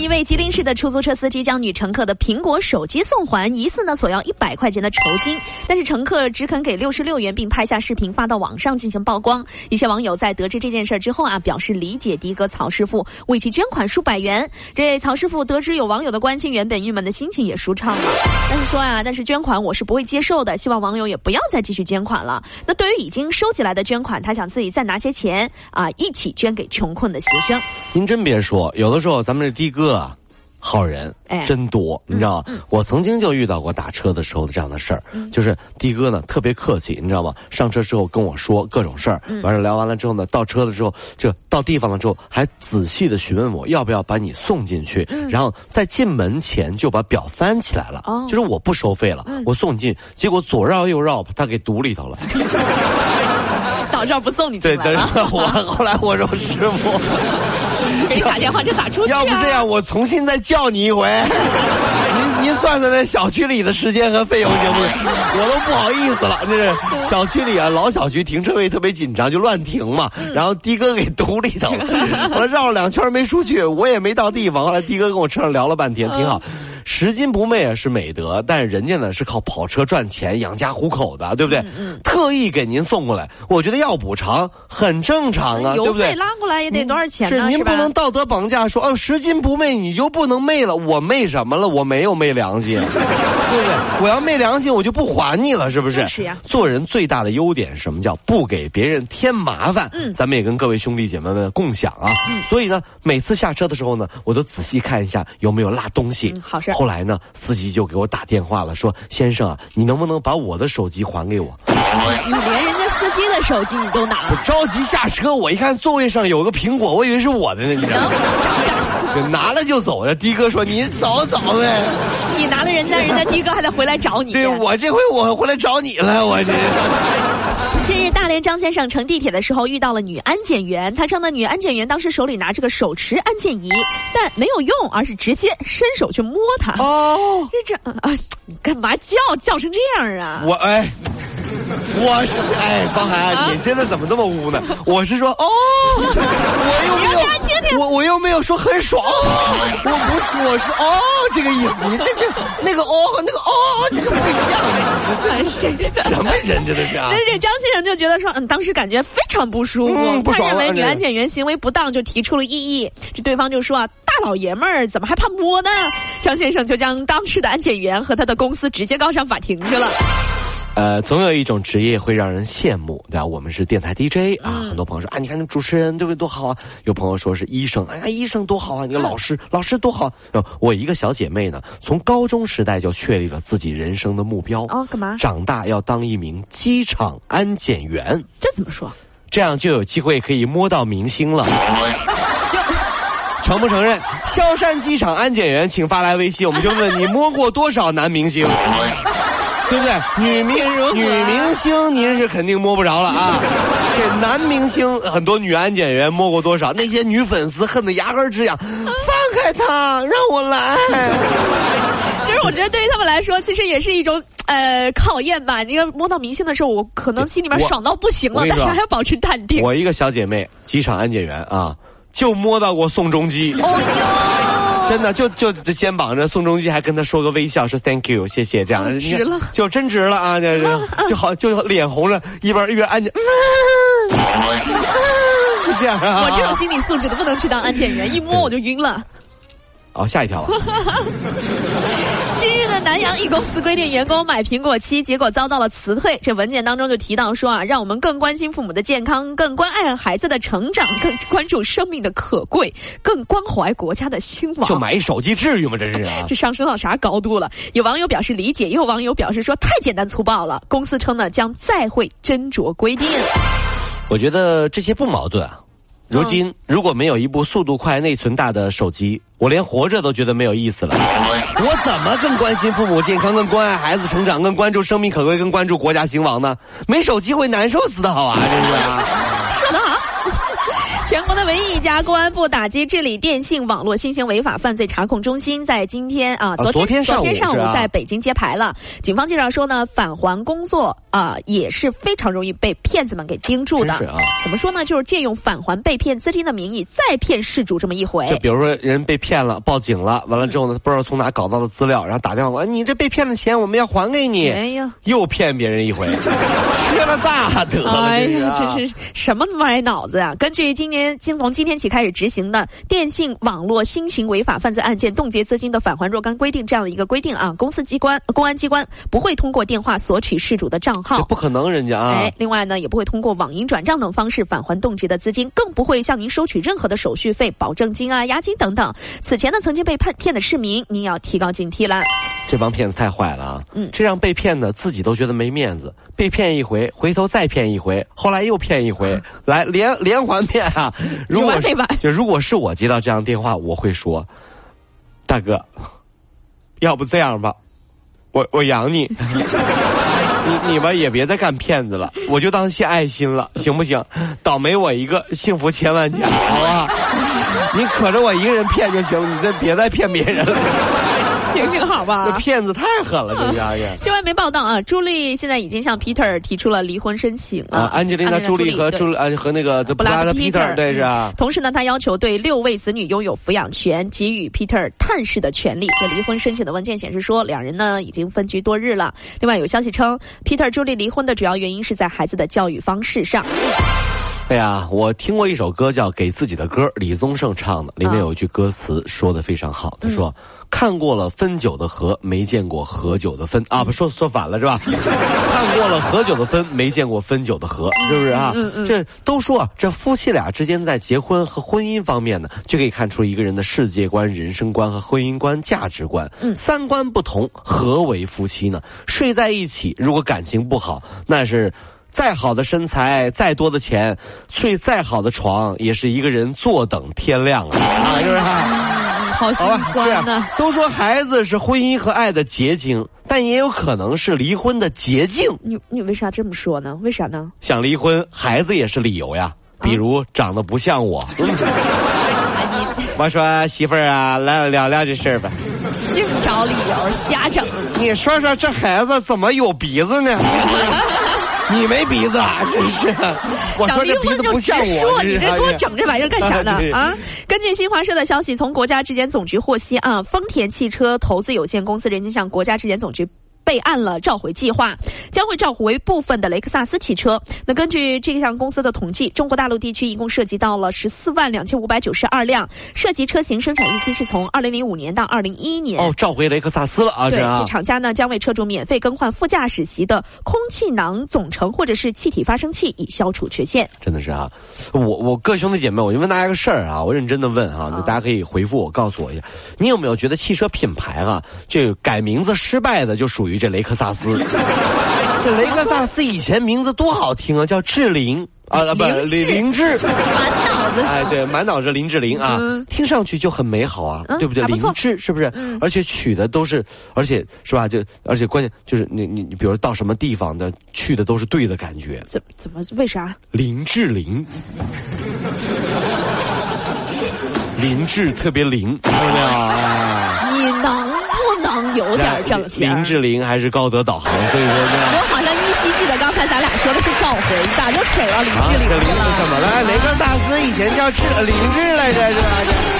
一位吉林市的出租车司机将女乘客的苹果手机送还，疑似呢索要一百块钱的酬金，但是乘客只肯给六十六元，并拍下视频发到网上进行曝光。一些网友在得知这件事之后啊，表示理解的哥曹师傅，为其捐款数百元。这曹师傅得知有网友的关心，原本郁闷的心情也舒畅了。但是说啊，但是捐款我是不会接受的，希望网友也不要再继续捐款了。那对于已经收集来的捐款，他想自己再拿些钱啊，一起捐给穷困的学生。您真别说，有的时候咱们这的哥啊。好人真多，你知道吗？我曾经就遇到过打车的时候的这样的事儿，就是的哥呢特别客气，你知道吗？上车之后跟我说各种事儿，完了聊完了之后呢，到车了之后就到地方了之后，还仔细的询问我要不要把你送进去，然后在进门前就把表翻起来了，就是我不收费了，我送你进，结果左绕右绕把他给堵里头了。早知道不送你进来了。我后来我说师傅。给你打电话就打出去。要不这样，我重新再叫你一回。您您算算那小区里的时间和费用行不行？我都不好意思了。这是小区里啊，老小区停车位特别紧张，就乱停嘛。然后的哥给堵里头了，我绕了两圈没出去，我也没到地方。后来的哥跟我车上聊了半天，挺好。拾金不昧啊是美德，但是人家呢是靠跑车赚钱养家糊口的，对不对？特意给您送过来，我觉得要补偿很正常啊，对不对？拉过来也得多少钱呢？是您不能道德绑架，说哦拾金不昧你就不能昧了？我昧什么了？我没有昧良心，对不对？我要昧良心，我就不还你了，是不是？是呀。做人最大的优点什么叫不给别人添麻烦？嗯，咱们也跟各位兄弟姐妹们共享啊。嗯。所以呢，每次下车的时候呢，我都仔细看一下有没有落东西。好事。后来呢，司机就给我打电话了，说：“先生啊，你能不能把我的手机还给我？”你连人家司机的手机你都拿了？我着急下车，我一看座位上有个苹果，我以为是我的呢。你知道吗？就拿了就走了。的哥说：“你走走呗。”你拿了人家，人家的哥还得回来找你。对我这回我回来找你了，我这。近日，大连张先生乘地铁的时候遇到了女安检员，他称呢，女安检员当时手里拿着个手持安检仪，但没有用，而是直接伸手去摸他。哦，这这啊，你干嘛叫叫成这样啊？我哎。我是哎，方涵，你现在怎么这么污呢？我是说，哦，我又没有，我我又没有说很爽，我不，我是哦，这个意思。你这这那个哦和那个哦，这个不一样，这什么人这都是？那这张先生就觉得说，嗯，当时感觉非常不舒服，他认为女安检员行为不当，就提出了异议。这对方就说啊，大老爷们儿怎么还怕摸呢？张先生就将当时的安检员和他的公司直接告上法庭去了。呃，总有一种职业会让人羡慕，对吧？我们是电台 DJ 啊，很多朋友说啊，你看那主持人对不对多好啊？有朋友说是医生，哎呀，医生多好啊！你看老师，老师多好。我一个小姐妹呢，从高中时代就确立了自己人生的目标哦，干嘛？长大要当一名机场安检员。这怎么说？这样就有机会可以摸到明星了。承不承认？萧山机场安检员，请发来微信，我们就问你摸过多少男明星。对不对？女明女明星您是肯定摸不着了啊！这男明星很多女安检员摸过多少？那些女粉丝恨得牙根直痒，放开他，让我来。其 实我觉得对于他们来说，其实也是一种呃考验吧。你要摸到明星的时候，我可能心里面爽到不行了，但是还要保持淡定。我一个小姐妹，机场安检员啊，就摸到过宋仲基。真的就就这肩膀着，宋仲基还跟他说个微笑，说 Thank you，谢谢，这样值了，就真值了啊！就就好，就脸红着，一边一边安检，这样啊！我这种心理素质的不能去当安检员，一摸我就晕了。哦，下一跳啊！今日的南阳一公司规定员工买苹果七，结果遭到了辞退。这文件当中就提到说啊，让我们更关心父母的健康，更关爱孩子的成长，更关注生命的可贵，更关怀国家的兴亡。就买一手机至于吗？这是啊！这上升到啥高度了？有网友表示理解，也有网友表示说太简单粗暴了。公司称呢将再会斟酌规定。我觉得这些不矛盾啊。如今如果没有一部速度快、内存大的手机，我连活着都觉得没有意思了。我怎么更关心父母健康、更关爱孩子成长、更关注生命可贵、更关注国家兴亡呢？没手机会难受死的好啊！真是。全国的唯一一家公安部打击治理电信网络新型违法犯罪查控中心，在今天啊，昨天昨天上午在北京揭牌了。警方介绍说呢，返还工作啊也是非常容易被骗子们给盯住的。啊，怎么说呢？就是借用返还被骗资金的名义再骗事主这么一回。就比如说人被骗了，报警了，完了之后呢，不知道从哪搞到的资料，然后打电话，你这被骗的钱我们要还给你。哎呀，又骗别人一回，缺了大德了。哎呀，真是什么歪脑子啊！根据今年今从今天。起开始执行的电信网络新型违法犯罪案件冻结资金的返还若干规定这样的一个规定啊，公司机关、公安机关不会通过电话索取事主的账号，不可能，人家啊。哎，另外呢，也不会通过网银转账等方式返还冻结的资金，更不会向您收取任何的手续费、保证金啊、押金等等。此前呢，曾经被骗骗的市民，您要提高警惕了。这帮骗子太坏了啊！嗯，这让被骗的自己都觉得没面子，被骗一回，回头再骗一回，后来又骗一回，来连连环骗啊！如果就如果是我接到这样电话，我会说：“大哥，要不这样吧，我我养你，你你们也别再干骗子了，我就当献爱心了，行不行？倒霉我一个，幸福千万家，好不好？你可着我一个人骗就行了，你再别再骗别人了。”行行好吧，这骗子太狠了，这家伙。这外媒报道啊，朱莉现在已经向 Peter 提出了离婚申请啊。安吉丽娜·朱莉和朱啊和那个布拉德 Peter 对是啊。同时呢，他要求对六位子女拥有抚养权，给予 Peter 探视的权利。这离婚申请的文件显示说，两人呢已经分居多日了。另外有消息称，Peter 朱莉离婚的主要原因是在孩子的教育方式上。哎呀，我听过一首歌叫《给自己的歌》，李宗盛唱的，里面有一句歌词说的非常好，他说。看过了分酒的合，没见过合酒的分啊！不说说反了是吧？看过了合酒的分，没见过分酒的合，是不是啊？这都说这夫妻俩之间在结婚和婚姻方面呢，就可以看出一个人的世界观、人生观和婚姻观、价值观。三观不同，何为夫妻呢？睡在一起，如果感情不好，那是再好的身材、再多的钱、睡再好的床，也是一个人坐等天亮啊！是不是？好心酸呐！都说孩子是婚姻和爱的结晶，但也有可能是离婚的捷径。你你为啥这么说呢？为啥呢？想离婚，孩子也是理由呀。比如长得不像我。我说媳妇儿啊，来聊聊这事儿吧。净找理由，瞎整。你说说这孩子怎么有鼻子呢？你没鼻子啊！真是，我说这鼻子不像我，你这给我整这玩意儿干啥呢？啊！根据新华社的消息，从国家质检总局获悉啊，丰田汽车投资有限公司人经向国家质检总局。备案了召回计划，将会召回部分的雷克萨斯汽车。那根据这项公司的统计，中国大陆地区一共涉及到了十四万两千五百九十二辆，涉及车型生产日期是从二零零五年到二零一一年。哦，召回雷克萨斯了啊！对，这厂家呢将为车主免费更换副驾驶席的空气囊总成或者是气体发生器，以消除缺陷。真的是啊，我我各兄弟姐妹，我就问大家个事儿啊，我认真的问啊，大家可以回复我，告诉我一下，你有没有觉得汽车品牌啊，这改名字失败的就属于这雷克萨斯？这雷克萨斯以前名字多好听啊，叫志玲啊，不林林志，满脑子哎，对，满脑子林志玲啊，听上去就很美好啊，对不对？林志是不是？而且取的都是，而且是吧？就而且关键就是你你你，比如到什么地方的去的都是对的感觉。怎怎么为啥？林志玲，林志特别灵，看到没有？你能。有点正气。林志玲还是高德导航，所以说呢。我好像依稀记得刚才咱俩说的是召回，咋就扯到林志玲了？怎么了？雷克萨斯以前叫志林志来着，是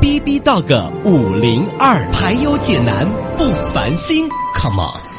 B B Dog 五零二，排忧解难不烦心，Come on。